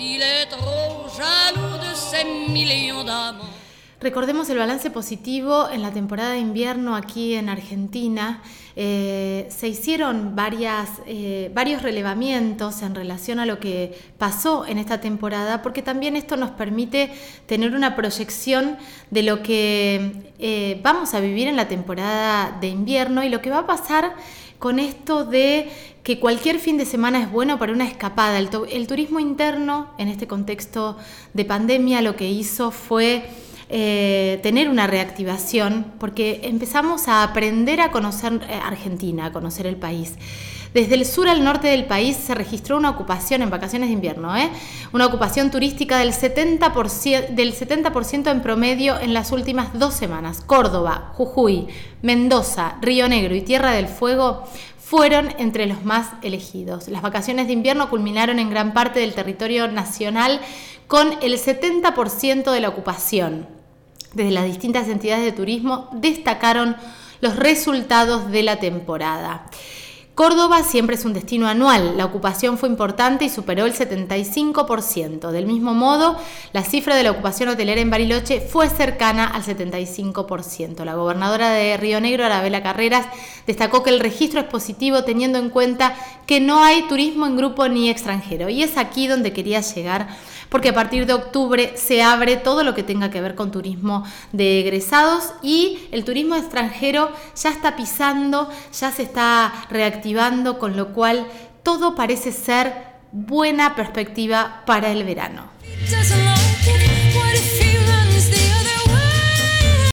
il est trop jaloux de ces millions d'amants. Recordemos el balance positivo en la temporada de invierno aquí en Argentina. Eh, se hicieron eh, varios relevamientos en relación a lo que pasó en esta temporada, porque también esto nos permite tener una proyección de lo que eh, vamos a vivir en la temporada de invierno y lo que va a pasar con esto de que cualquier fin de semana es bueno para una escapada. El turismo interno en este contexto de pandemia lo que hizo fue eh, tener una reactivación, porque empezamos a aprender a conocer eh, Argentina, a conocer el país. Desde el sur al norte del país se registró una ocupación en vacaciones de invierno, ¿eh? una ocupación turística del 70%, del 70 en promedio en las últimas dos semanas. Córdoba, Jujuy, Mendoza, Río Negro y Tierra del Fuego fueron entre los más elegidos. Las vacaciones de invierno culminaron en gran parte del territorio nacional con el 70% de la ocupación desde las distintas entidades de turismo destacaron los resultados de la temporada. Córdoba siempre es un destino anual, la ocupación fue importante y superó el 75%. Del mismo modo, la cifra de la ocupación hotelera en Bariloche fue cercana al 75%. La gobernadora de Río Negro, Arabela Carreras, destacó que el registro es positivo teniendo en cuenta que no hay turismo en grupo ni extranjero. Y es aquí donde quería llegar porque a partir de octubre se abre todo lo que tenga que ver con turismo de egresados y el turismo extranjero ya está pisando, ya se está con lo cual todo parece ser buena perspectiva para el verano.